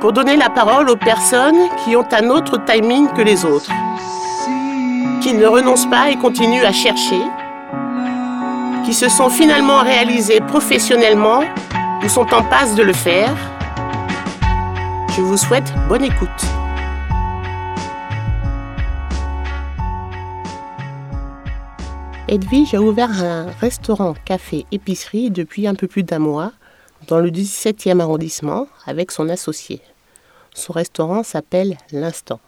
pour donner la parole aux personnes qui ont un autre timing que les autres, qui ne renoncent pas et continuent à chercher, qui se sont finalement réalisées professionnellement ou sont en passe de le faire. Je vous souhaite bonne écoute. Edwige a ouvert un restaurant, café, épicerie depuis un peu plus d'un mois dans le 17e arrondissement avec son associé. Son restaurant s'appelle L'Instant.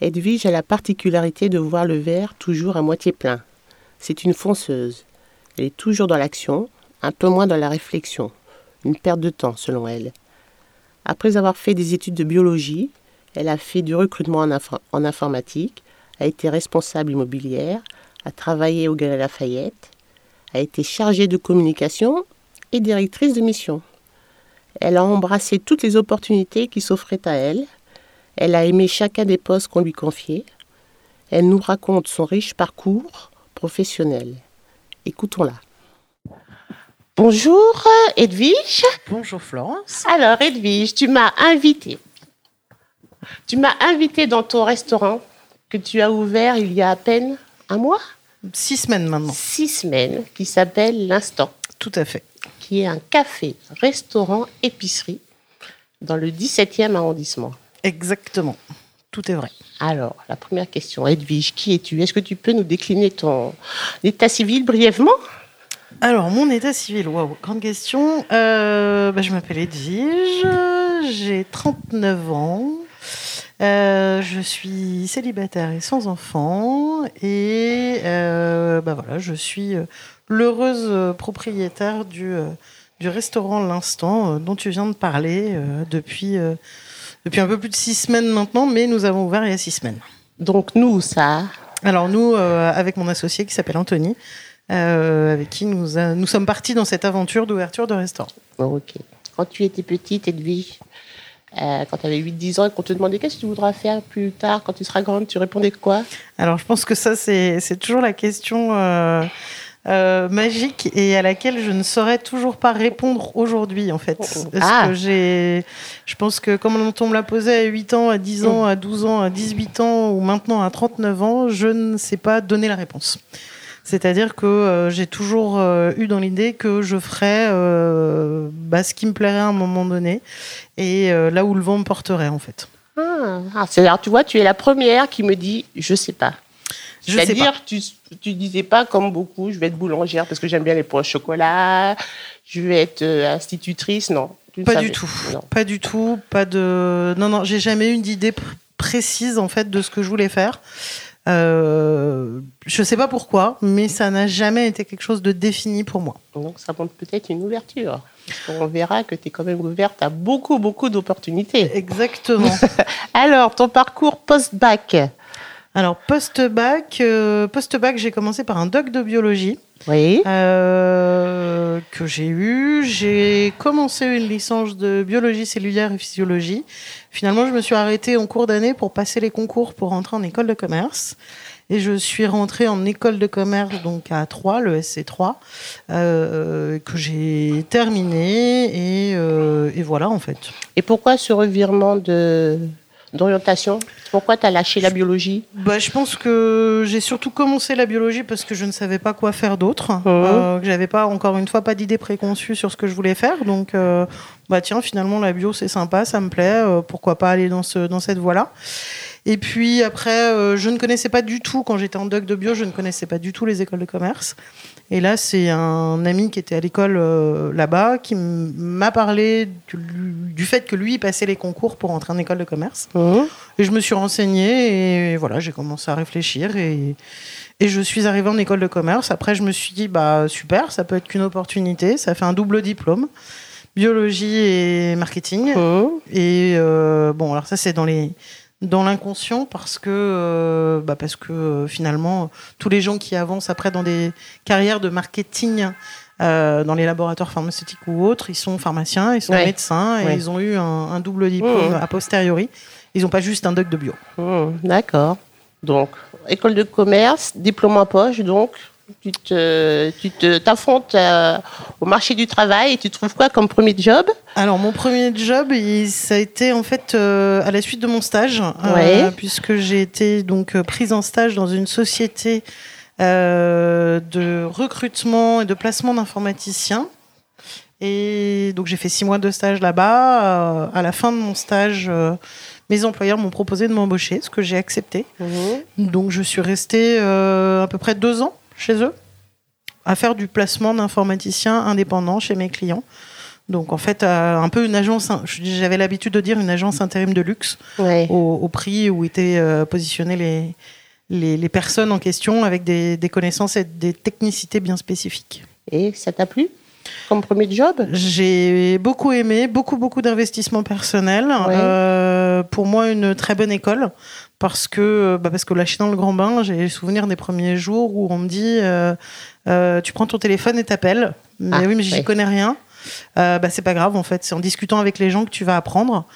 Edwige a la particularité de voir le verre toujours à moitié plein. C'est une fonceuse. Elle est toujours dans l'action, un peu moins dans la réflexion. Une perte de temps, selon elle. Après avoir fait des études de biologie, elle a fait du recrutement en, informatique, a été responsable immobilière, a travaillé au Galerie Lafayette, a été chargée de communication et directrice de mission. Elle a embrassé toutes les opportunités qui s'offraient à elle. Elle a aimé chacun des postes qu'on lui confiait. Elle nous raconte son riche parcours professionnel. Écoutons-la. Bonjour Edwige. Bonjour Florence. Alors Edwige, tu m'as invitée. Tu m'as invitée dans ton restaurant que tu as ouvert il y a à peine un mois? Six semaines maintenant. Six semaines, qui s'appelle L'Instant. Tout à fait. Qui est un café, restaurant, épicerie dans le 17e arrondissement. Exactement. Tout est vrai. Alors, la première question, Edwige, qui es-tu? Est-ce que tu peux nous décliner ton état civil brièvement? Alors, mon état civil, waouh, grande question. Euh, bah, je m'appelle Edwige, j'ai 39 ans. Euh, je suis célibataire et sans enfant et euh, bah voilà, je suis l'heureuse propriétaire du, du restaurant L'Instant dont tu viens de parler depuis, depuis un peu plus de six semaines maintenant, mais nous avons ouvert il y a six semaines. Donc nous, ça Alors nous, avec mon associé qui s'appelle Anthony, avec qui nous, nous sommes partis dans cette aventure d'ouverture de restaurant. ok. Quand tu étais petite, Edwige, euh, quand tu avais 8-10 ans et qu'on te demandait qu'est-ce que tu voudras faire plus tard quand tu seras grande, tu répondais quoi? Alors je pense que ça, c'est toujours la question euh, euh, magique et à laquelle je ne saurais toujours pas répondre aujourd'hui en fait. Parce Ah. que j'ai, je pense que comme on me l'a posé à 8 ans, à 10 ans, à 12 ans, à 18 ans ou maintenant à 39 ans, je ne sais pas donner la réponse. C'est-à-dire que euh, j'ai toujours euh, eu dans l'idée que je ferais euh, bah, ce qui me plairait à un moment donné et euh, là où le vent me porterait en fait. Ah, ah, c'est-à-dire, tu vois, tu es la première qui me dit je sais pas. C'est-à-dire, tu tu disais pas comme beaucoup, je vais être boulangère parce que j'aime bien les pains au chocolat, je vais être euh, institutrice, non. Pas savais- du tout. non. Pas du tout. Pas de. Non, non, j'ai jamais eu d'idée pr- précise en fait de ce que je voulais faire. Euh, je sais pas pourquoi, mais ça n'a jamais été quelque chose de défini pour moi. Donc ça montre peut-être une ouverture. Parce qu'on verra que tu es quand même ouverte à beaucoup, beaucoup d'opportunités. Exactement. Alors, ton parcours post-bac Alors post-bac, euh, post-bac, j'ai commencé par un doc de biologie. Oui. euh, que j'ai eu. J'ai commencé une licence de biologie cellulaire et physiologie. Finalement, je me suis arrêtée en cours d'année pour passer les concours pour rentrer en école de commerce. Et je suis rentrée en école de commerce, donc à 3, le SC3, euh, que j'ai terminé. Et, euh, et voilà, en fait. Et pourquoi ce revirement de, d'orientation Pourquoi tu as lâché la biologie bah, Je pense que j'ai surtout commencé la biologie parce que je ne savais pas quoi faire d'autre. Mhm. Euh, que j'avais pas, encore une fois, pas d'idée préconçue sur ce que je voulais faire. Donc, euh, bah tiens, finalement, la bio, c'est sympa, ça me plaît. euh, pourquoi pas aller dans, ce, dans cette voie-là Et puis après, euh, je ne connaissais pas du tout, quand j'étais en doc de bio, je ne connaissais pas du tout les écoles de commerce. Et là, c'est un ami qui était à l'école euh, là-bas qui m'a parlé du, du fait que lui il passait les concours pour entrer en école de commerce. Mhm. Et je me suis renseignée et voilà, j'ai commencé à réfléchir et, et je suis arrivée en école de commerce. Après, je me suis dit, bah super, ça peut être qu'une opportunité. Ça fait un double diplôme, biologie et marketing. Mhm. Et euh, bon, alors ça, c'est dans les dans l'inconscient parce que euh, bah parce que euh, finalement tous les gens qui avancent après dans des carrières de marketing euh, dans les laboratoires pharmaceutiques ou autres ils sont pharmaciens ils sont Ouais. médecins et Ouais. ils ont eu un, un double diplôme Mmh. a posteriori ils n'ont pas juste un doc de bio Mhm. D'accord. Donc, école de commerce, diplôme en poche, donc tu te, tu t'affrontes euh, au marché du travail et tu trouves quoi comme premier job? Alors mon premier job, il- ça a été en fait euh, à la suite de mon stage, euh, puisque j'ai été donc prise en stage dans une société de recrutement et de placement d'informaticiens. Et donc j'ai fait six mois de stage là-bas. À la fin de mon stage, mes employeurs m'ont proposé de m'embaucher, ce que j'ai accepté. Donc je suis restée euh, à peu près deux ans chez eux à faire du placement d'informaticiens indépendants chez mes clients. Donc en fait, euh, un peu une agence, j'avais l'habitude de dire une agence intérim de luxe Ouais. au, au prix où étaient euh, positionnées les, les, les personnes en question avec des, des connaissances et des technicités bien spécifiques. Et ça t'a plu? Comme premier job J'ai beaucoup aimé, beaucoup, beaucoup d'investissements personnels. Ouais. Euh, pour moi, une très bonne école. Parce que, bah parce que lâché dans le grand bain, j'ai le souvenir des premiers jours où on me dit euh, euh, Tu prends ton téléphone et t'appelles. Mais Ah, oui, mais j'y ouais. connais rien. Bah, c'est pas grave, en fait. C'est en discutant avec les gens que tu vas apprendre.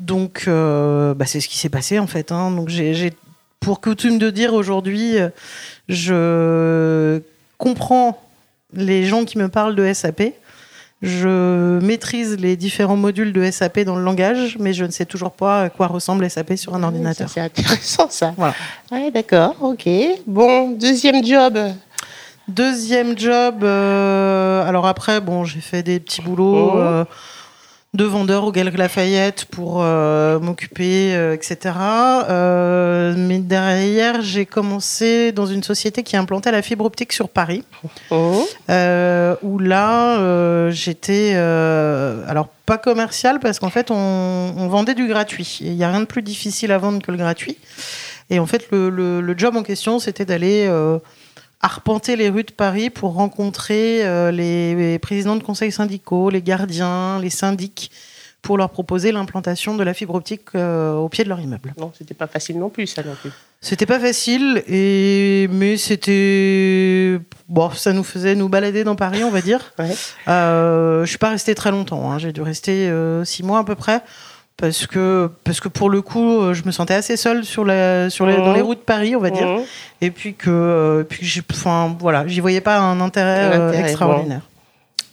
Donc, bah, c'est ce qui s'est passé, en fait. hein. Donc, j'ai pour coutume de dire aujourd'hui, je comprends les gens qui me parlent de SAP. Je maîtrise les différents modules de SAP dans le langage, mais je ne sais toujours pas à quoi ressemble SAP sur un ordinateur. Ça, C'est intéressant ça. Voilà. Ouais, d'accord, ok. Bon, deuxième job. Deuxième job, euh, alors après, bon, j'ai fait des petits boulots Oh. euh, de vendeur au Galeries Lafayette pour euh, m'occuper, euh, etc. Euh, mais derrière, j'ai commencé dans une société qui implantait la fibre optique sur Paris. Euh, où là, j'étais, alors pas commercial parce qu'en fait, on, on vendait du gratuit. Il n'y a rien de plus difficile à vendre que le gratuit. Et en fait, le, le- le job en question, c'était d'aller arpenter les rues de Paris pour rencontrer euh, les, les présidents de conseils syndicaux, les gardiens, les syndics, pour leur proposer l'implantation de la fibre optique euh, au pied de leur immeuble. Non, c'était pas facile non plus, ça non plus. C'était pas facile, et... mais c'était. Bon, ça nous faisait nous balader dans Paris, on va dire. Ouais. Euh, je suis pas restée très longtemps, hein. j'ai dû rester euh, six mois à peu près. Parce que, parce que pour le coup, euh, je me sentais assez seule sur la, sur les, dans les routes de Paris, on va dire. Mhm. Et puis que, euh, puis que enfin, voilà, j'y voyais pas un intérêt, euh, extraordinaire.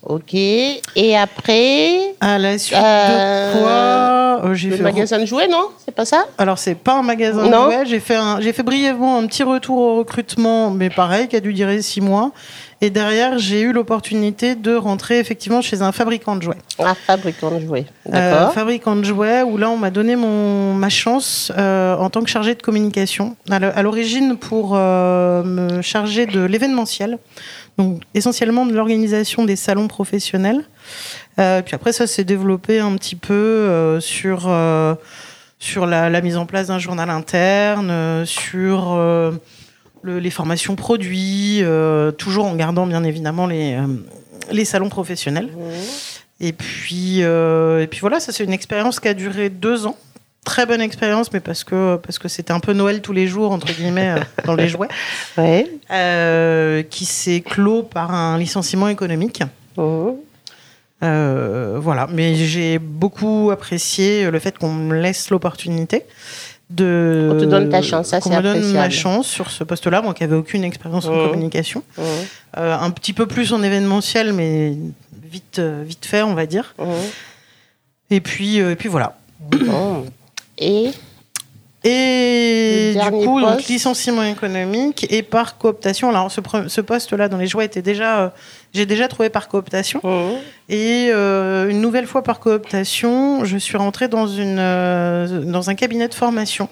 Ok. Et après, À la suite Euh, de quoi euh, le fait magasin de jouets, non? C'est pas ça? Alors c'est pas un magasin Non. de jouets. J'ai fait un- j'ai fait brièvement un petit retour au recrutement, mais pareil, qui a dû durer six mois. Et derrière, j'ai eu l'opportunité de rentrer effectivement chez un fabricant de jouets. Un fabricant de jouets. Euh, D'accord. fabricant de jouets, où là, on m'a donné mon, ma chance euh, en tant que chargée de communication. À l'origine, pour euh, me charger de l'événementiel, donc essentiellement de l'organisation des salons professionnels. Euh, puis après, ça s'est développé un petit peu euh, sur, euh, sur la, la mise en place d'un journal interne, sur le- les formations produits, toujours en gardant bien évidemment les, les salons professionnels. Mhm. Et puis, et puis voilà, ça c'est une expérience qui a duré deux ans. Très bonne expérience, mais parce que parce que c'était un peu Noël tous les jours entre guillemets euh, dans les jouets, Ouais. euh, qui s'est clos par un licenciement économique. Mhm. Euh, voilà, mais j'ai beaucoup apprécié le fait qu'on me laisse l'opportunité de. On te donne ta chance, ça, c'est me donne ma chance sur ce poste-là, moi qui n'avais aucune expérience en Mhm. communication. Euh, un petit peu plus en événementiel, mais vite vite fait, on va dire. Et puis et puis voilà. Et Et du coup, donc, licenciement économique et par cooptation. Alors, ce, ce poste-là dans les joies était déjà, euh, j'ai déjà trouvé par cooptation. Mhm. Et euh, une nouvelle fois par cooptation, je suis rentrée dans, une, euh, dans un cabinet de formation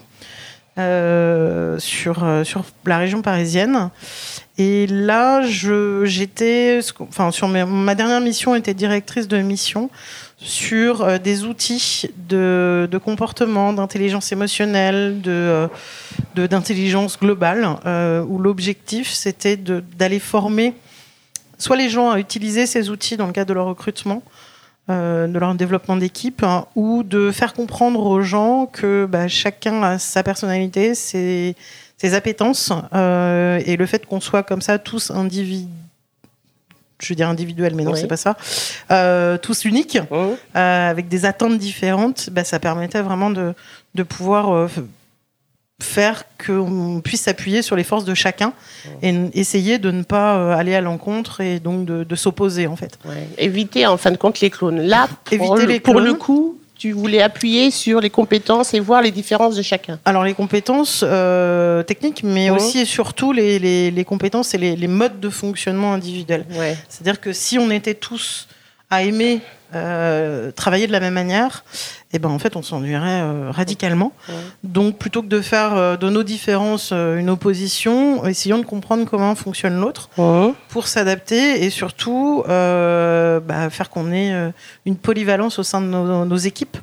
sur, euh, sur la région parisienne. Et là, j'étais, enfin, sur ma dernière mission était directrice de mission sur euh, des outils de, de comportement, d'intelligence émotionnelle, de, euh, d'intelligence globale, euh, où l'objectif c'était d'aller former soit les gens à utiliser ces outils dans le cadre de leur recrutement, euh, de leur développement d'équipe, hein, ou de faire comprendre aux gens que bah, chacun a sa personnalité, ses, ses appétences, euh, et le fait qu'on soit comme ça tous individuels, je veux dire individuels, mais non, Oui. c'est pas ça, euh, tous uniques, euh, avec des attentes différentes, bah, ça permettait vraiment de, de pouvoir euh, faire qu'on puisse s'appuyer sur les forces de chacun et essayer de ne pas euh, aller à l'encontre et donc de, de s'opposer en fait. Ouais. Éviter en fin de compte les clones. Là, pour, le, les pour clones. le coup, tu voulais appuyer sur les compétences et voir les différences de chacun. Alors les compétences euh, techniques, mais Mhm. aussi et surtout les, les- les compétences et les, les modes de fonctionnement individuels. Ouais. C'est-à-dire que si on était tous à aimer euh, travailler de la même manière, eh ben en fait on s'ennuierait euh, radicalement. Ouais. Donc plutôt que de faire euh, de nos différences une opposition, essayons de comprendre comment fonctionne l'autre pour s'adapter et surtout bah, faire qu'on ait une polyvalence au sein de nos, nos équipes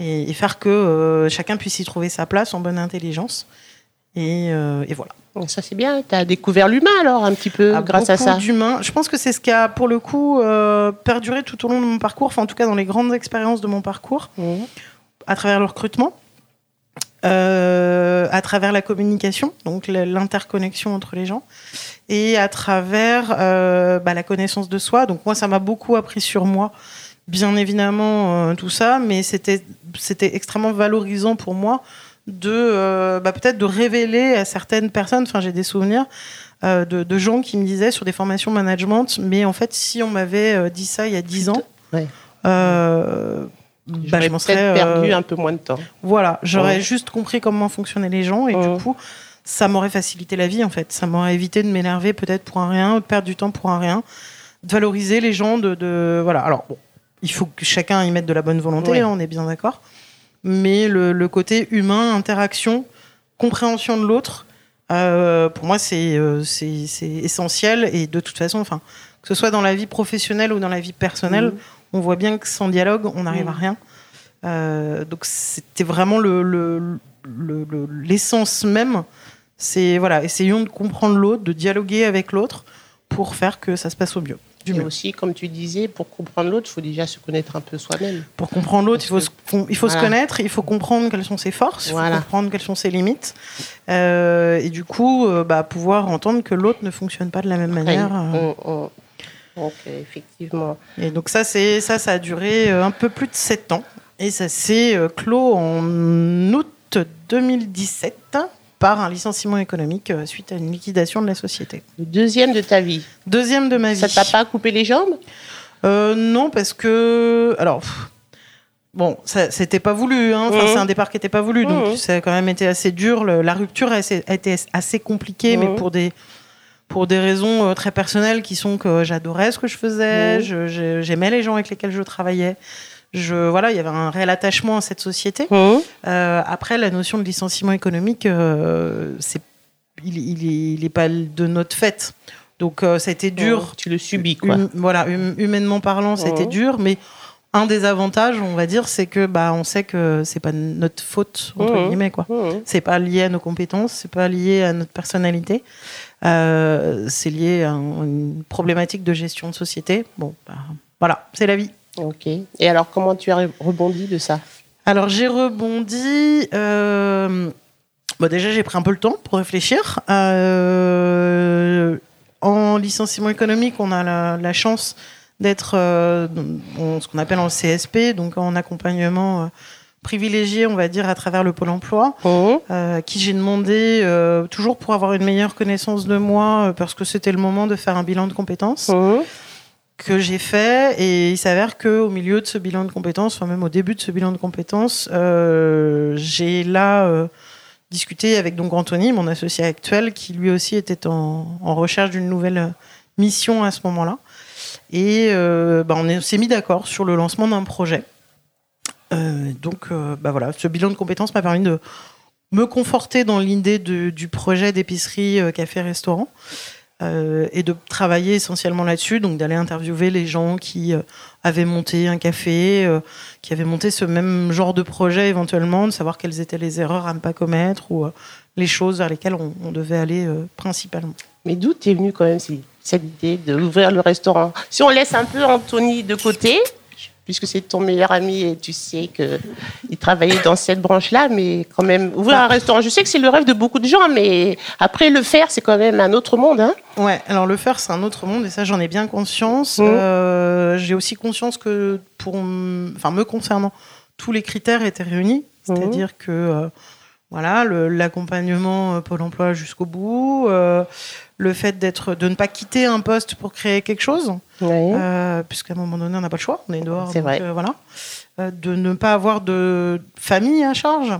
et, et faire que chacun puisse y trouver sa place en bonne intelligence. Et, euh, et voilà. Ça, c'est bien. Tu as découvert l'humain, alors, un petit peu, Ah, grâce à ça. d'humains. Je pense que c'est ce qui a, pour le coup, euh, perduré tout au long de mon parcours, enfin en tout cas dans les grandes expériences de mon parcours, Mhm. à travers le recrutement, euh, à travers la communication, donc l'interconnexion entre les gens, et à travers euh, bah, la connaissance de soi. Donc moi, ça m'a beaucoup appris sur moi, bien évidemment, tout ça, mais c'était extrêmement valorisant pour moi de euh, bah, peut-être de révéler à certaines personnes, enfin j'ai des souvenirs, euh, de, de gens qui me disaient sur des formations management, mais en fait, si on m'avait euh, dit ça il y a 10 ans, Ouais. euh, bah, J'aurais je m'en serais peut-être perdu euh, un peu moins de temps. voilà, j'aurais Ouais. juste compris comment fonctionnaient les gens et Ouais. du coup, ça m'aurait facilité la vie en fait. Ça m'aurait évité de m'énerver peut-être pour un rien, de perdre du temps pour un rien, de valoriser les gens, de, de- voilà. Alors bon, il faut que chacun y mette de la bonne volonté, Ouais. hein, on est bien d'accord. Mais le, le côté humain, interaction, compréhension de l'autre, euh, pour moi c'est euh, c'est essentiel et de toute façon, enfin que ce soit dans la vie professionnelle ou dans la vie personnelle, Mhm. on voit bien que sans dialogue, on n'arrive à Mhm. rien. Euh, donc c'était vraiment le, le- le- le- l'essence même. C'est voilà, essayons de comprendre l'autre, de dialoguer avec l'autre pour faire que ça se passe au mieux. Du Et aussi, comme tu disais, pour comprendre l'autre, il faut déjà se connaître un peu soi-même. Pour comprendre l'autre, il faut, se, con- il faut se voilà. connaître, il faut comprendre quelles sont ses forces, il Voilà. faut comprendre quelles sont ses limites. Euh, et du coup, euh, bah, pouvoir entendre que l'autre ne fonctionne pas de la même manière. euh. On- on- Donc, effectivement. Et donc ça, ça, ça a duré un peu plus de 7 ans. Et ça s'est clos en août 2017 par un licenciement économique euh, suite à une liquidation de la société. Le deuxième de ta vie. Deuxième de ma vie. Ça t'a pas coupé les jambes? Euh, Non, parce que... Alors... Bon, c'était pas voulu, hein. Enfin, Mhm. c'est un départ qui était pas voulu, donc Mhm. ça a quand même été assez dur. Le- la rupture a, assez- a été assez compliquée, mais Mhm. pour des pour des raisons euh, très personnelles qui sont que j'adorais ce que je faisais, j'aimais les gens avec lesquels je travaillais. Je voilà, il y avait un réel attachement à cette société. Hum. Euh, après, la notion de licenciement économique, euh, c'est il, il, est, il est pas de notre fait. Donc euh, ça a été dur. Oh, Tu le subis, quoi. Hum- voilà, hum- humainement parlant, c'était Mhm. dur, mais un des avantages, on va dire, c'est que bah on sait que c'est pas notre faute entre Mhm. guillemets quoi. C'est pas lié à nos compétences, c'est pas lié à notre personnalité. C'est lié à un- une problématique de gestion de société. Bon, bah, voilà, c'est la vie. Ok. Et alors, comment tu as rebondi de ça? Alors j'ai rebondi. euh, bon, déjà j'ai pris un peu le temps pour réfléchir. Euh, en licenciement économique, on a la, la chance d'être euh, ce qu'on appelle en CSP, donc en accompagnement privilégié, on va dire, à travers le pôle emploi, euh, à qui j'ai demandé euh, toujours pour avoir une meilleure connaissance de moi, euh, parce que c'était le moment de faire un bilan de compétences Hum. Que j'ai fait et il s'avère que au milieu de ce bilan de compétences, enfin même au début de ce bilan de compétences, euh, j'ai là euh, discuté avec donc Anthony, mon associé actuel, qui lui aussi était en, recherche d'une nouvelle mission à ce moment-là. Et euh, bah, on est- s'est mis d'accord sur le lancement d'un projet. Euh, donc bah voilà, ce bilan de compétences m'a permis de me conforter dans l'idée du projet d'épicerie café-restaurant euh, et de travailler essentiellement là-dessus, donc d'aller interviewer les gens qui euh, avaient monté un café, euh, qui avaient monté ce même genre de projet éventuellement, de savoir quelles étaient les erreurs à ne pas commettre ou les choses vers lesquelles on, devait aller principalement. Mais d'où t'es venue quand même cette idée d'ouvrir le restaurant? Si on laisse un peu Anthony de côté, puisque c'est ton meilleur ami et tu sais qu'il travaillait dans cette branche-là, mais quand même, ouvrir un restaurant, je sais que c'est le rêve de beaucoup de gens, mais après le faire, c'est quand même un autre monde. Hein Ouais, alors le faire, c'est un autre monde et ça, j'en ai bien conscience. Mhm. Euh, J'ai aussi conscience que, pour, enfin, me concernant, tous les critères étaient réunis. C'est-à-dire que, euh, voilà, l'accompagnement euh, Pôle emploi jusqu'au bout, euh, le fait d'être, de ne pas quitter un poste pour créer quelque chose, euh, puisqu'à un moment donné, on n'a pas le choix, on est dehors. C'est vrai. euh, voilà. De ne pas avoir de famille à charge.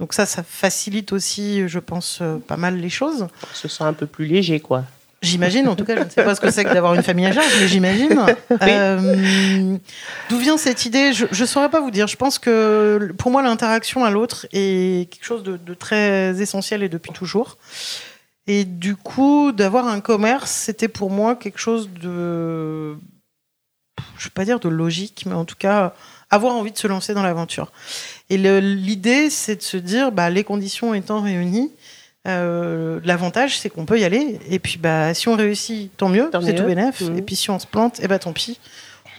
Donc ça, ça facilite aussi, je pense, pas mal les choses. On se sent un peu plus léger, quoi. J'imagine, en tout cas, je ne sais pas ce que c'est que d'avoir une famille à charge, mais j'imagine. Euh, D'où vient cette idée? Je ne saurais pas vous dire. Je pense que pour moi, l'interaction à l'autre est quelque chose de, de très essentiel et depuis toujours. Et du coup, d'avoir un commerce, c'était pour moi quelque chose de. Je ne vais pas dire de logique, mais en tout cas, avoir envie de se lancer dans l'aventure. Et l'idée, c'est de se dire, bah, les conditions étant réunies, euh, L'avantage, c'est qu'on peut y aller. Et puis, bah, si on réussit, tant mieux, c'est tout bénef. Mhm. Et puis, si on se plante, eh ben, tant pis.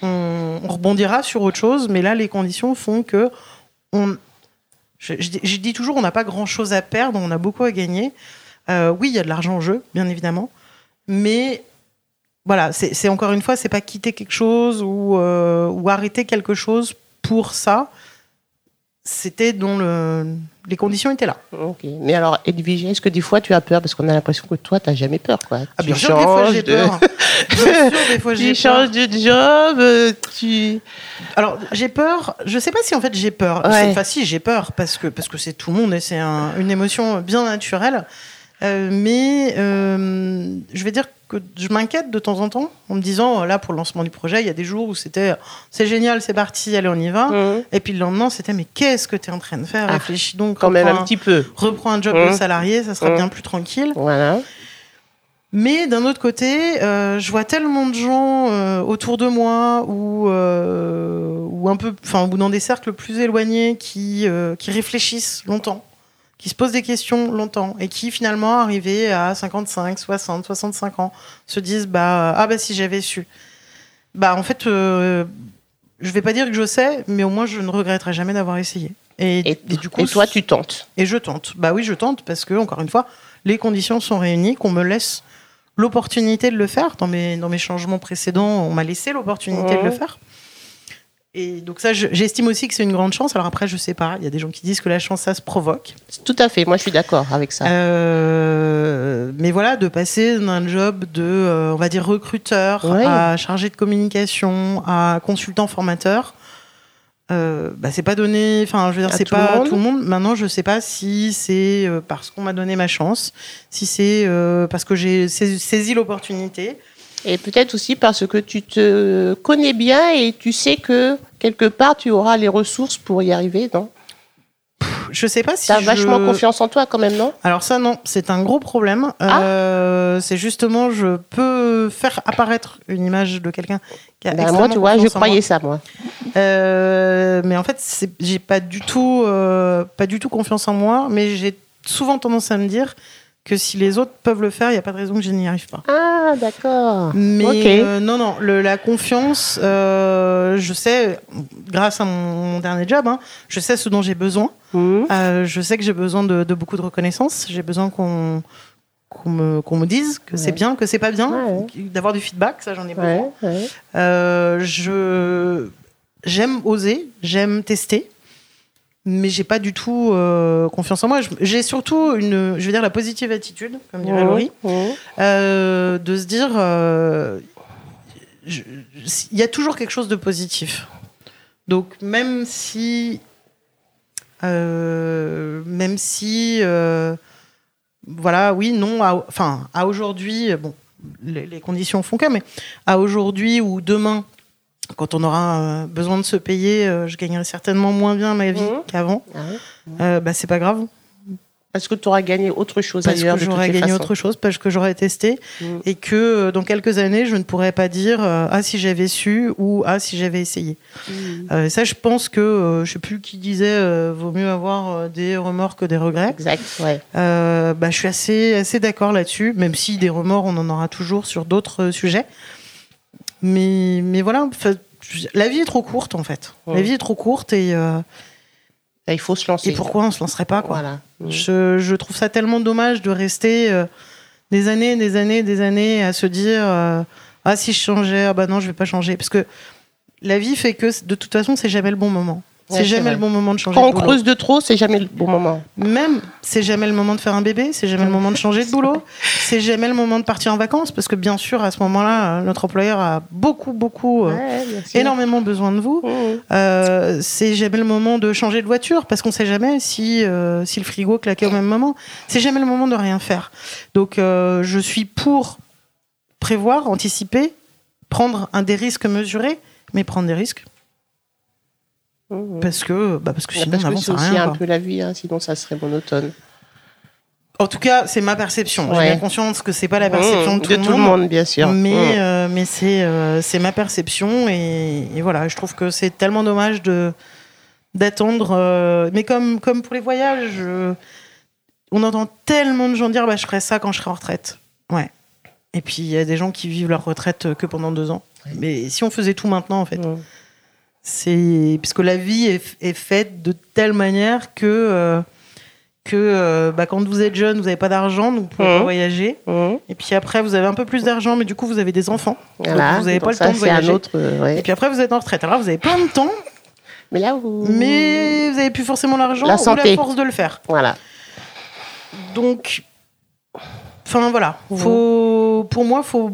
On, on rebondira sur autre chose. Mais là, les conditions font que on. Je, je dis- je dis toujours, on n'a pas grand chose à perdre, on a beaucoup à gagner. Euh, oui, il y a de l'argent en jeu, bien évidemment. Mais voilà, c'est c'est encore une fois, c'est pas quitter quelque chose ou, euh, ou arrêter quelque chose pour ça. C'était dont le, les conditions étaient là. Ok. Mais alors, Edwige, est-ce que des fois tu as peur? Parce qu'on a l'impression que toi, tu n'as jamais peur, quoi. Ah, Tu bien sûr, des fois j'ai peur. Bien sûr, des fois j'ai Tu changes de job, euh, tu. Alors, j'ai peur. Je sais pas si en fait j'ai peur. Ouais. C'est- Enfin, si, j'ai peur parce que parce que c'est tout le monde et c'est un- une émotion bien naturelle. Euh, mais euh, je vais dire que je m'inquiète de temps en temps en me disant là pour le lancement du projet, il y a des jours où c'était c'est génial, c'est parti, allez on y va. Mhm. Et puis le lendemain, c'était mais qu'est-ce que tu es en train de faire? Ah, Réfléchis donc. Quand même un petit peu. Reprends un job Mhm. de salarié, ça sera Mhm. bien plus tranquille. Voilà. Mais d'un autre côté, euh, je vois tellement de gens euh, autour de moi ou, euh, ou un peu, enfin, ou dans des cercles plus éloignés qui, qui réfléchissent longtemps, qui se posent des questions longtemps et qui finalement, arrivés à 55, 60, 65 ans, se disent bah ah bah si j'avais su. Bah en fait, euh, je vais pas dire que je sais, mais au moins je ne regretterai jamais d'avoir essayé. Et, Et, et du coup, et toi, tu tentes. et je tente. Bah oui, je tente parce que, encore une fois, les conditions sont réunies, qu'on me laisse l'opportunité de le faire. Dans mes, dans mes changements précédents, on m'a laissé l'opportunité de le Ouais. faire. Et donc ça, je- j'estime aussi que c'est une grande chance. Alors après, je sais pas, il y a des gens qui disent que la chance, ça se provoque. Tout à fait. Moi, je suis d'accord avec ça. Euh, mais voilà, de passer d'un job de, euh, on va dire, recruteur Ouais. à chargé de communication à consultant formateur, euh, bah, c'est pas donné. Enfin, je veux dire, c'est le pas tout le monde. Maintenant, je sais pas si c'est euh, parce qu'on m'a donné ma chance, si c'est euh, parce que j'ai sais- saisi l'opportunité. Et peut-être aussi parce que tu te connais bien et tu sais que quelque part, tu auras les ressources pour y arriver, non? Je sais pas si Tu as je- vachement confiance en toi quand même, non? Alors ça non, c'est un gros problème. Ah. Euh, c'est justement, je peux faire apparaître une image de quelqu'un qui a Ben, Moi, tu vois, je moi. croyais ça, moi. Euh, mais en fait, c'est- j'ai pas du tout, euh, pas du tout confiance en moi. Mais j'ai souvent tendance à me dire que si les autres peuvent le faire, il y a pas de raison que je n'y arrive pas. Ah, d'accord. Mais euh, non, non, le- la confiance, euh, je sais, grâce à mon, mon dernier job, hein, je sais ce dont j'ai besoin. Mhm. Euh, je sais que j'ai besoin de, de beaucoup de reconnaissance. J'ai besoin qu'on qu'on me, me dise que c'est bien, que c'est pas bien, Ouais. d'avoir du feedback, ça j'en ai besoin. Ouais, ouais. Je j'aime oser, j'aime tester, mais j'ai pas du tout euh, confiance en moi. J'ai surtout une, je veux dire la positive attitude, comme dirait Mhm. Laurie, Mhm. euh, de se dire, euh, il y a toujours quelque chose de positif. Donc même si, même si, voilà, oui, non, à- enfin, à aujourd'hui, bon, les, les conditions font que, mais à aujourd'hui ou demain, quand on aura euh, besoin de se payer, euh, je gagnerai certainement moins bien ma vie Mhm. qu'avant. Ah ouais. Euh, bah, c'est pas grave. Parce que tu auras gagné autre chose Parce ailleurs. que de j'aurais gagné façons. autre chose, parce que j'aurais testé, Mm. et que dans quelques années, je ne pourrais pas dire ah si j'avais su ou ah si j'avais essayé. Euh, ça, je pense que euh, je sais plus qui disait euh, vaut mieux avoir des remords que des regrets. Exact, ouais. Bah, je suis assez assez d'accord là-dessus, même si des remords on en aura toujours sur d'autres sujets. Mais mais voilà, la vie est trop courte en fait. La vie est trop courte et euh, il faut se lancer. et pourquoi on se lancerait pas quoi. Voilà. Mm. Je, je trouve ça tellement dommage de rester euh, des années, des années, des années à se dire euh, ah si je changeais, ah bah non je vais pas changer parce que la vie fait que de toute façon c'est jamais le bon moment. C'est jamais le bon moment de changer. Quand de on boulot. creuse de trop, c'est jamais le bon moment. Même c'est jamais le moment de faire un bébé, c'est jamais le moment de changer de boulot, c'est jamais le moment de partir en vacances parce que bien sûr à ce moment-là notre employeur a beaucoup beaucoup euh, Ouais, énormément besoin de vous. Mm. Euh, c'est jamais le moment de changer de voiture parce qu'on sait jamais si, euh, si le frigo claquait au même moment. C'est jamais le moment de rien faire. Donc je suis pour prévoir, anticiper, prendre un des risques mesurés, mais prendre des risques Mm. parce que bah parce que sinon Parce on que avance c'est à aussi rien. un peu la vie, hein, sinon ça serait monotone. En tout cas, c'est ma perception. J'ai Ouais. bien conscience que c'est pas la perception Mm. de tout, le, monde. bien sûr. Mais, Mm. euh, mais c'est euh, c'est ma perception et, et voilà, je trouve que c'est tellement dommage de d'attendre. euh, mais comme, comme pour les voyages, on entend tellement de gens dire bah, je ferai ça quand je serai en retraite. Ouais. Et puis il y a des gens qui vivent leur retraite que pendant deux ans. Mais si on faisait tout maintenant, en fait. C'est parce que la vie est, est faite de telle manière que euh, que euh, bah, quand vous êtes jeune, vous n'avez pas d'argent, donc vous pouvez pas voyager. Mm. Et puis après, vous avez un peu plus d'argent, mais du coup, vous avez des enfants. Voilà. vous avez Donc pas le temps de voyager. autre, euh, ouais. Et puis après, vous êtes en retraite. Alors, vous avez plein de temps, Mais là où. mais vous n'avez plus forcément l'argent La ou la force de le faire. Voilà. Donc, enfin voilà. Faut, pour moi, faut.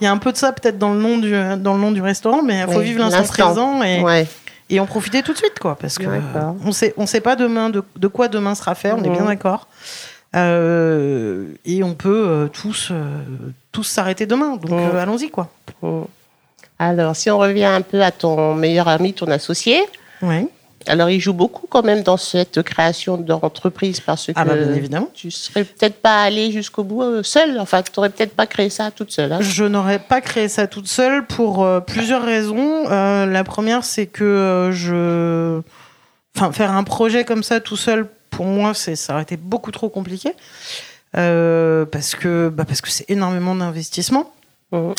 Il y a un peu de ça peut-être dans le nom du dans le nom du restaurant, mais il faut Oui, vivre l'instant présent et, Ouais. et en profiter tout de suite, quoi. Parce que D'accord. on sait on sait pas demain de, de quoi demain sera fait. On est Mhm. bien d'accord. Euh, et on peut euh, tous euh, tous s'arrêter demain. Donc Mhm. euh, allons-y, quoi. Mm. Alors, si on revient un peu à ton meilleur ami, ton associé, Oui. Alors il joue beaucoup quand même dans cette création d'entreprise parce que Ah bah bien évidemment. tu serais peut-être pas allé jusqu'au bout euh, seul. Enfin, tu n'aurais peut-être pas créé ça toute seule. hein. Je n'aurais pas créé ça toute seule pour euh, plusieurs raisons. Euh, la première, c'est que euh, je, enfin, faire un projet comme ça tout seul, pour moi, c'est ça aurait été beaucoup trop compliqué parce que, bah, parce que c'est énormément d'investissement Mhm.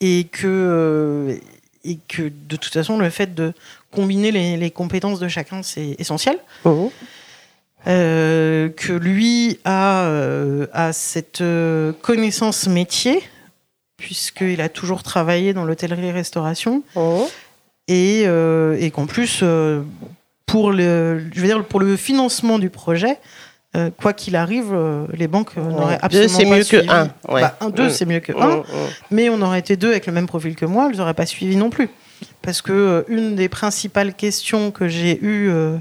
et que et que de toute façon, le fait de combiner les, les compétences de chacun, c'est essentiel. Mhm. Euh, que lui a, euh, a cette euh, connaissance métier, puisqu'il a toujours travaillé dans l'hôtellerie-restauration, et, euh, et qu'en plus, pour, le, je veux dire, pour le financement du projet, quoi qu'il arrive, les banques n'auraient Ouais. absolument Deux, pas mieux suivi. que un. Ouais. Bah, un, deux, Mhm. c'est mieux que un, mais on aurait été deux avec le même profil que moi, elles n'auraient pas suivi non plus. Parce que euh, une des principales questions que j'ai eues euh,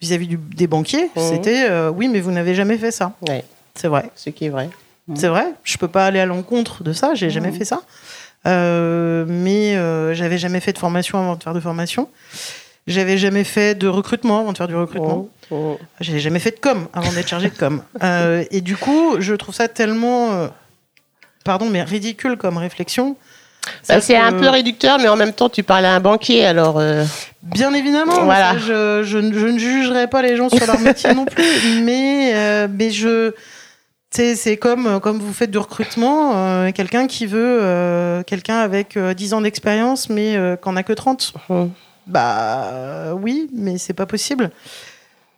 vis-à-vis du- des banquiers, Mhm. c'était euh, oui, mais vous n'avez jamais fait ça. Ouais, C'est vrai, ce qui est vrai. c'est vrai. Je peux pas aller à l'encontre de ça. J'ai jamais Mhm. fait ça. Euh, mais euh, j'avais jamais fait de formation avant de faire de formation. J'avais jamais fait de recrutement avant de faire du recrutement. Mhm. Mhm. J'avais jamais fait de com avant d'être chargé de com. Euh, et du coup, je trouve ça tellement, euh, pardon, mais ridicule comme réflexion. Bah, c'est un peu réducteur, mais en même temps, tu parles à un banquier, alors. euh, Bien évidemment, Voilà. je, je, ne- je ne jugerai pas les gens sur leur métier non plus, mais, euh, mais je. C'est, comme, comme vous faites du recrutement, euh, quelqu'un qui veut, quelqu'un avec euh, 10 ans d'expérience, mais euh, qu'en a que 30. Mhm. Bah oui, mais c'est pas possible.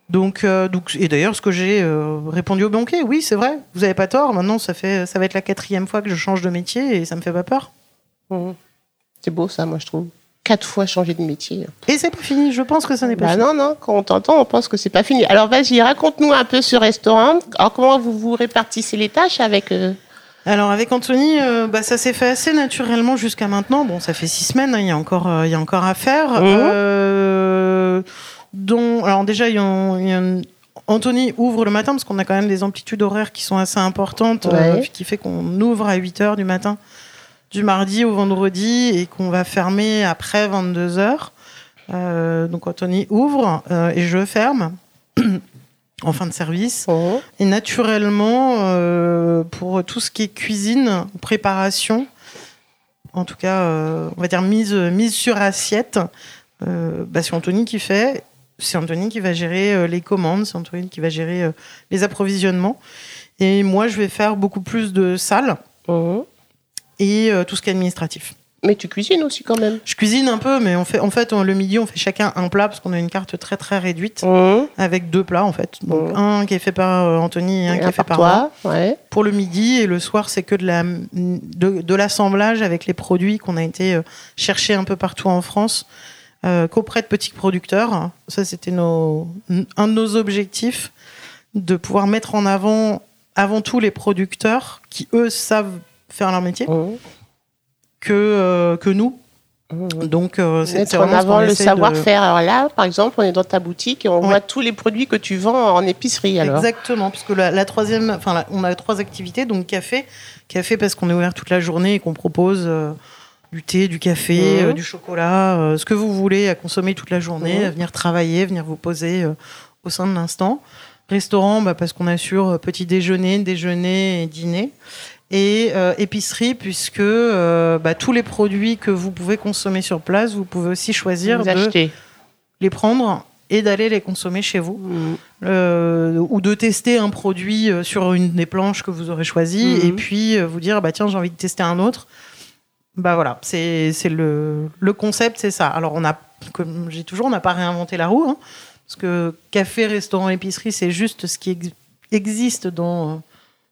Donc, euh, donc, et d'ailleurs, ce que j'ai euh, répondu au banquier, oui, c'est vrai, vous avez pas tort. Maintenant, ça fait, ça va être la quatrième fois que je change de métier et ça me fait pas peur. Mhm. C'est beau, ça, moi, je trouve. Quatre fois changer de métier. Et c'est pas fini. Je pense que ça n'est pas Bah fini. non, non, quand on t'entend, on pense que c'est pas fini. Alors vas-y, raconte-nous un peu ce restaurant. Alors comment vous vous répartissez les tâches avec... euh, Alors avec Anthony, euh, bah, ça s'est fait assez naturellement jusqu'à maintenant. Bon, ça fait six semaines, hein, il y a encore, euh, y a encore à faire. Mhm. Euh, dont, alors déjà, il y a- y Anthony ouvre le matin parce qu'on a quand même des amplitudes horaires qui sont assez importantes, euh, qui fait qu'on ouvre à 8 heures du matin du mardi au vendredi et qu'on va fermer après 22 heures. Euh, donc Anthony ouvre euh, et je ferme en fin de service. Mhm. Et naturellement, euh, pour tout ce qui est cuisine, préparation, en tout cas, on va dire mise, mise sur assiette, bah, c'est Anthony qui fait. C'est Anthony qui va gérer les commandes, c'est Anthony qui va gérer les approvisionnements. Et moi, je vais faire beaucoup plus de salles Mhm. Et euh, tout ce qui est administratif. Mais tu cuisines aussi quand même. Je cuisine un peu, mais on fait, en fait, on- le midi, on fait chacun un plat parce qu'on a une carte très très réduite Mhm. avec deux plats en fait. Donc Mhm. un qui est fait par euh, Anthony et un Et qui un est fait par par moi. toi, ouais. pour le midi et le soir c'est que de la de, de l'assemblage avec les produits qu'on a été euh, chercher un peu partout en France euh, qu'auprès de petits producteurs ça c'était nos un de nos objectifs de pouvoir mettre en avant avant tout les producteurs qui eux savent faire leur métier que euh, que nous donc euh, c'est en ce avant qu'on le de- savoir-faire. Alors là, par exemple, on est dans ta boutique et on Ouais. voit tous les produits que tu vends en épicerie. Alors. Exactement, parce que la, la troisième, enfin, la- on a trois activités, donc café, café parce qu'on est ouvert toute la journée et qu'on propose euh, du thé, du café, Mhm. euh, du chocolat, euh, ce que vous voulez à consommer toute la journée, Mhm. à venir travailler, venir vous poser euh, au sein de l'instant. Restaurant, bah, parce qu'on assure petit déjeuner, déjeuner et dîner. Et euh, épicerie, puisque euh, bah, tous les produits que vous pouvez consommer sur place, vous pouvez aussi choisir de les prendre et d'aller les consommer chez vous. Mhm. euh, ou de tester un produit sur une des planches que vous aurez choisi Mhm. et puis vous dire bah tiens j'ai envie de tester un autre. Bah voilà. C'est c'est le le concept c'est ça. Alors on a comme j'ai toujours on n'a pas réinventé la roue hein, parce que café restaurant épicerie c'est juste ce qui ex- existe dans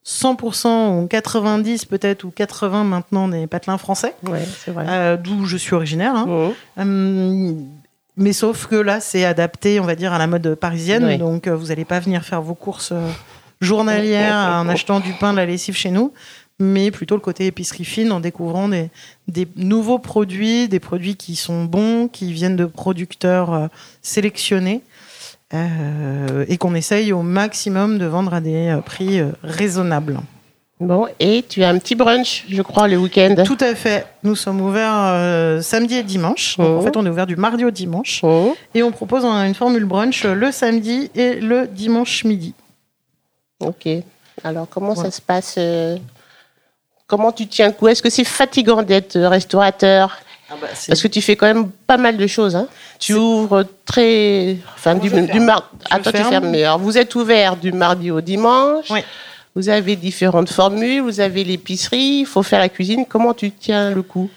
100% ou 90 peut-être ou 80 maintenant des patelins français Ouais, c'est vrai. euh, d'où je suis originaire hein. Mhm. Hum, mais sauf que là, c'est adapté, on va dire, à la mode parisienne. Oui. Donc, euh, vous n'allez pas venir faire vos courses euh, journalières en achetant du pain, de la lessive chez nous, mais plutôt le côté épicerie fine en découvrant des, des nouveaux produits, des produits qui sont bons, qui viennent de producteurs euh, sélectionnés. Euh, et qu'on essaye au maximum de vendre à des euh, prix euh, raisonnables. Bon, et tu as un petit brunch, je crois, le week-end? Tout à fait. Nous sommes ouverts euh, samedi et dimanche. Donc. En fait, on est ouvert du mardi au dimanche. Mhm. Et on propose un- une formule brunch le samedi et le dimanche midi. Ok. Alors, comment ça se passe Comment tu tiens le coup? Est-ce que c'est fatigant d'être restaurateur? Parce que tu fais quand même pas mal de choses. Hein. Tu ouvres très. Enfin, du, Je ferme. du mar... Je Attends, tu ferme. fermes. Mais alors, vous êtes ouvert du mardi au dimanche. Oui. Vous avez différentes formules. Vous avez l'épicerie. Il faut faire la cuisine. Comment tu tiens le coup?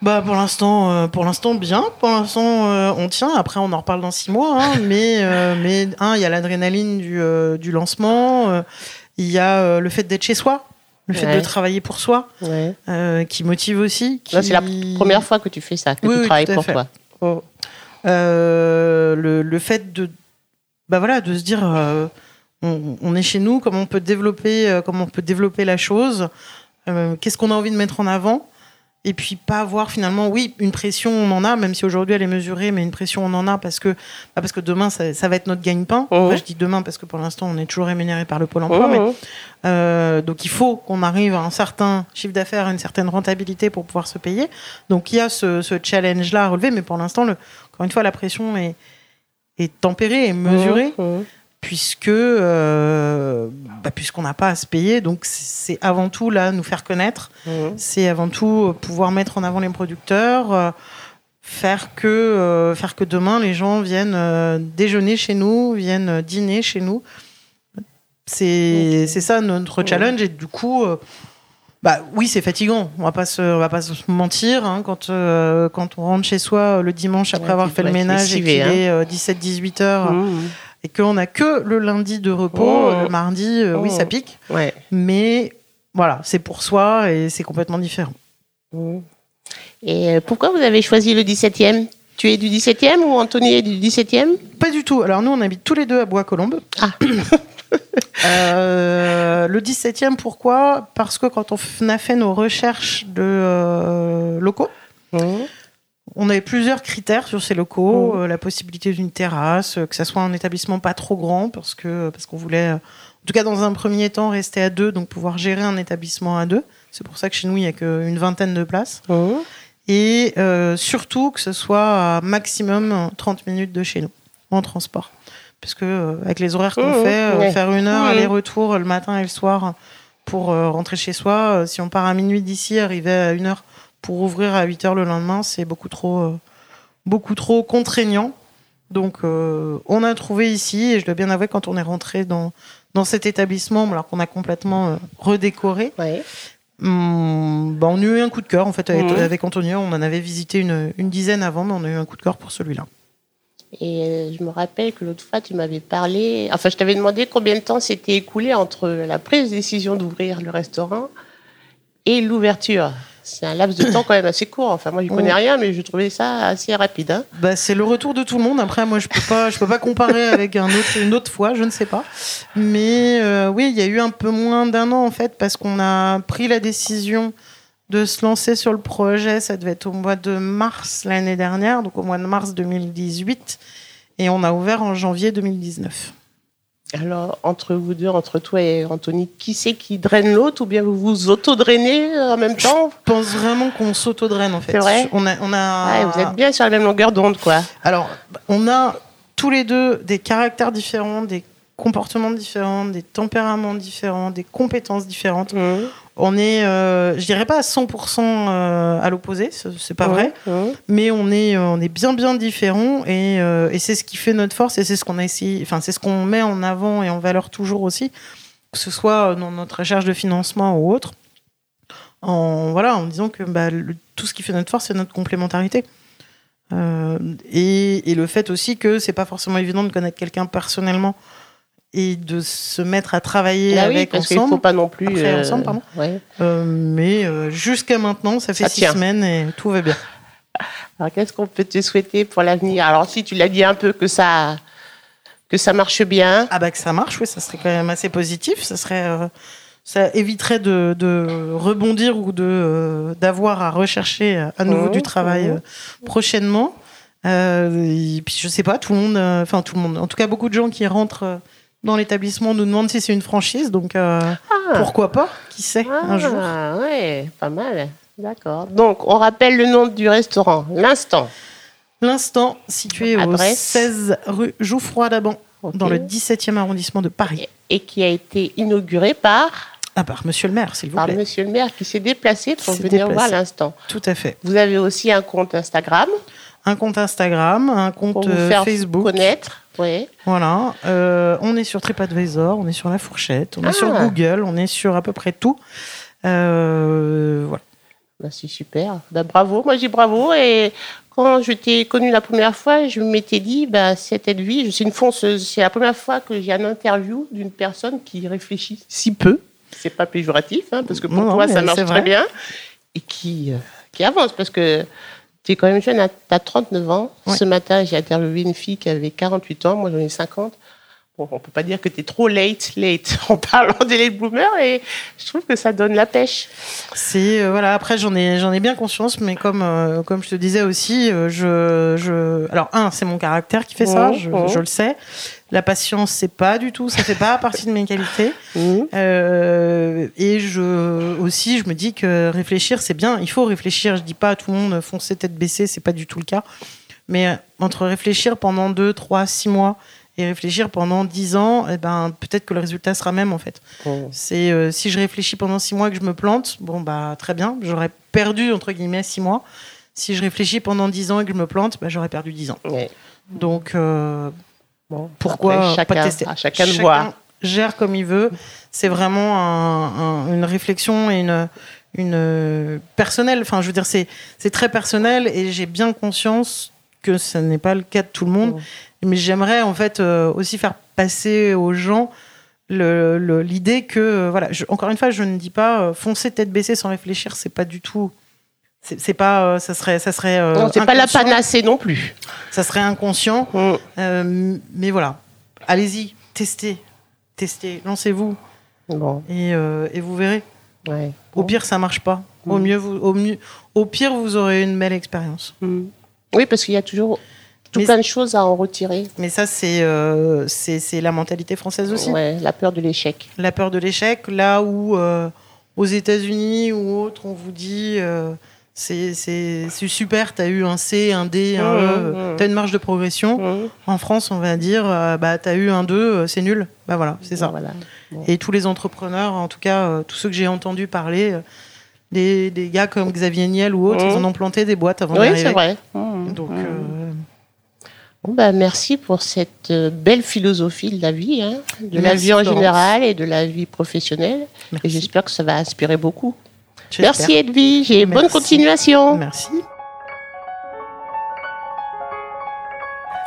Bah pour l'instant, euh, pour l'instant bien. Pour l'instant, euh, on tient. Après, on en reparle dans six mois. hein. mais euh, mais un, il y a l'adrénaline du, du lancement. Il y a le fait d'être chez soi, le fait Ouais. de travailler pour soi, ouais. euh, qui motive aussi. Qui- c'est la première fois que tu fais ça, que Oui, tu oui, travailles pour fait. toi. Mhm. Euh, le, le fait de bah voilà de se dire euh, on, on est chez nous comment on peut développer comment on peut développer la chose qu'est-ce qu'on a envie de mettre en avant et puis pas avoir finalement oui une pression on en a même si aujourd'hui elle est mesurée mais une pression on en a parce que bah, parce que demain ça, ça va être notre gagne-pain Mhm. Enfin, je dis demain parce que pour l'instant on est toujours rémunéré par le pôle emploi mais Mhm. euh, donc il faut qu'on arrive à un certain chiffre d'affaires, à une certaine rentabilité pour pouvoir se payer. Donc il y a ce, ce challenge-là à relever, mais pour l'instant, encore une fois, la pression est, est tempérée et mesurée, Mhm. Puisque euh, bah, puisqu'on n'a pas à se payer. Donc c'est avant tout là nous faire connaître, Mhm. c'est avant tout euh, pouvoir mettre en avant les producteurs. euh, Faire que, euh, faire que demain les gens viennent déjeuner chez nous, viennent dîner chez nous. C'est Ok. c'est ça notre challenge et du coup, bah oui c'est fatigant. On va pas se, on va pas se mentir hein, quand quand on rentre chez soi le dimanche après Ouais, avoir fait le ménage et qu'il hein. est 17-18 heures Mhm. Et qu'on a que le lundi de repos, Oh. le mardi, euh, oui Oh. ça pique, Ouais. mais voilà c'est pour soi et c'est complètement différent. Mhm. Et euh, pourquoi vous avez choisi le 17e Tu es du 17e ou Anthony est du 17e Pas du tout. Alors nous, on habite tous les deux à Bois-Colombes. Ah. Euh, le 17e, pourquoi? Parce que quand on a fait nos recherches de locaux, mmh. On avait plusieurs critères sur ces locaux. Mmh. la possibilité d'une terrasse, que ça soit un établissement pas trop grand, parce que parce qu'on voulait, en tout cas dans un premier temps, rester à deux, donc pouvoir gérer un établissement à deux. C'est pour ça que chez nous, il n'y a qu'une vingtaine de places. Mmh. Et surtout que ce soit à maximum 30 minutes de chez nous, en transport parce que euh, avec les horaires qu'on mmh, fait, euh, faire une heure aller-retour le matin et le soir pour euh, rentrer chez soi, si on part à minuit d'ici, arriver à une heure pour ouvrir à 8 heures le lendemain, c'est beaucoup trop, beaucoup trop contraignant. Donc, on a trouvé ici, et je dois bien avouer, quand on est rentré dans, dans cet établissement, alors qu'on a complètement redécoré, hum, bah, on a eu un coup de cœur en fait avec, mmh. avec Antonio. On en avait visité une, une dizaine avant, mais on a eu un coup de cœur pour celui-là. Et euh, je me rappelle que l'autre fois, tu m'avais parlé. Enfin, je t'avais demandé combien de temps s'était écoulé entre la prise de décision d'ouvrir le restaurant et l'ouverture. C'est un laps de temps quand même assez court. Enfin, moi, je connais rien, mais je trouvais ça assez rapide. Hein. Bah, c'est le retour de tout le monde. Après, moi, je peux pas, je peux pas comparer avec un autre, une autre fois, je ne sais pas. Mais euh, oui, il y a eu un peu moins d'un an en fait, parce qu'on a pris la décision de se lancer sur le projet, ça devait être au mois de mars l'année dernière, donc au mois de mars 2018, et on a ouvert en janvier 2019. Alors, entre vous deux, entre toi et Anthony, qui c'est qui draine l'autre ou bien vous vous auto-drainez en même temps? Je pense vraiment qu'on s'auto-draine en fait. C'est vrai? On a, on a... vous êtes bien sur la même longueur d'onde quoi. Alors, on a tous les deux des caractères différents, des comportements différents, des tempéraments différents, des compétences différentes. Mmh. On est, euh, je dirais pas à 100% euh, à l'opposé, c'est pas vrai, mais on est, euh, on est bien bien différents et, c'est ce qui fait notre force et c'est ce qu'on a essayé, enfin c'est ce qu'on met en avant et en valeur toujours aussi, que ce soit dans notre recherche de financement ou autre, en voilà, en disant que bah, tout ce qui fait notre force c'est notre complémentarité. Et, et, le fait aussi que c'est pas forcément évident de connaître quelqu'un personnellement et de se mettre à travailler bah avec parce ensemble. faut pas non plus. Euh, ensemble, pardon. Euh, mais euh, jusqu'à maintenant, ça fait six semaines et tout va bien. Alors, qu'est-ce qu'on peut te souhaiter pour l'avenir? Alors, si tu l'as dit un peu que ça, que ça marche bien. Ah bah que ça marche, oui, ça serait quand même assez positif. Ça serait, ça éviterait de, de, rebondir ou de d'avoir à rechercher à nouveau mmh, du travail mmh. prochainement. et puis je sais pas, tout le monde, enfin tout le monde, en tout cas beaucoup de gens qui rentrent dans l'établissement nous demande si c'est une franchise, donc euh, ah. pourquoi pas Qui sait un ah, jour Ouais, pas mal. D'accord. Donc, on rappelle le nom du restaurant, l'Instant. L'Instant, situé au 16 rue Jouffroy d'Aban, dans le 17e arrondissement de Paris. Et qui a été inauguré par ah, par Monsieur le maire, s'il vous plaît. Par Monsieur le maire qui s'est déplacé pour venir voir l'instant. Tout à fait. Vous avez aussi un compte Instagram. Un compte Instagram, un compte pour vous euh, faire Facebook. Connaître. Voilà. Euh, on est sur TripAdvisor, on est sur La Fourchette, on est sur ah. Google, on est sur à peu près tout. Euh, voilà. Bah, c'est super. Bah, bravo. Moi, j'ai bravo. Et quand je t'ai connue la première fois, je m'étais dit, bah, cette vie, je suis une fonceuse. C'est la première fois que j'ai un interview d'une personne qui réfléchit si peu. C'est pas péjoratif, hein, parce que pour toi, ça marche très bien. Et qui, euh, qui avance. Parce que tu es quand même jeune, tu as 39 ans. Ce matin, j'ai interviewé une fille qui avait 48 ans, moi j'en ai 50. Bon, on peut pas dire que tu es trop late, late en parlant des late bloomers et je trouve que ça donne la pêche. C'est euh, voilà, après j'en ai j'en ai bien conscience mais comme euh, comme je te disais aussi, euh, je, je alors un, c'est mon caractère qui fait ça, je, je, le sais. La patience, c'est pas du tout, ça fait pas partie de mes qualités. Mmh. Euh, et je aussi, je me dis que réfléchir, c'est bien. Il faut réfléchir. Je dis pas à tout le monde foncer tête baissée, c'est pas du tout le cas. Mais euh, entre réfléchir pendant 2, 3, 6 mois et réfléchir pendant 10 ans, eh ben, peut-être que le résultat sera même en fait. Oh. C'est euh, si je réfléchis pendant 6 mois et que je me plante, bon bah très bien, j'aurais perdu entre guillemets 6 mois. Si je réfléchis pendant 10 ans et que je me plante, bah, j'aurais perdu 10 ans. Donc pourquoi chacun, pas tester? Chacun, chacun gère comme il veut. C'est vraiment une réflexion et une, une personnelle. Enfin, je veux dire, c'est très personnel et j'ai bien conscience que ce n'est pas le cas de tout le monde. Mais j'aimerais en fait euh, aussi faire passer aux gens l'idée que, euh, voilà, encore une fois, je ne dis pas euh, foncer tête baissée sans réfléchir, c'est pas du tout c'est pas euh, ça serait ça serait euh, c'est pas la panacée non plus ça serait inconscient mm. euh, mais voilà allez-y testez testez lancez-vous Bon, Et, euh, et vous verrez. ouais. Au pire, ça marche pas. Au, Mm. mieux, vous, au, mieux, au pire, vous aurez une belle expérience. Mm. Oui, parce qu'il y a toujours tout Mais- plein de choses à en retirer. Mais ça, c'est c'est la mentalité française aussi. Ouais, la peur de l'échec. La peur de l'échec, là où aux États-Unis ou autres, on vous dit c'est super, tu as eu un C, un D, un E, tu as une marge de progression. En France, on va dire euh, bah, tu as eu un 2, euh, c'est nul. Bah voilà, c'est ça. Voilà. Et tous les entrepreneurs, en tout cas, euh, tous ceux que j'ai entendus parler, euh, des, des gars comme Xavier Niel ou autres, ils en ont planté des boîtes avant Oui, d'arriver. c'est vrai. Donc, Mm. euh, Bon, bah, merci pour cette belle philosophie de la vie, hein, de la vie en Florence. général et de la vie professionnelle. J'espère que ça va inspirer beaucoup. Merci Edwige et bonne continuation. Merci.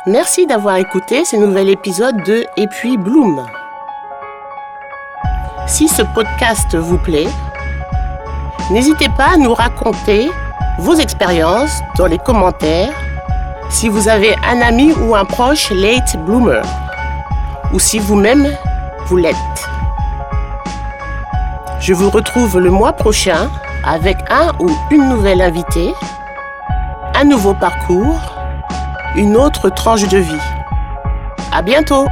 Merci d'avoir écouté ce nouvel épisode de Et puis Bloom. Si ce podcast vous plaît, n'hésitez pas à nous raconter vos expériences dans les commentaires si vous avez un ami ou un proche late bloomer ou si vous-même vous l'êtes. Je vous retrouve le mois prochain avec un ou une nouvelle invitée, un nouveau parcours une autre tranche de vie. À bientôt!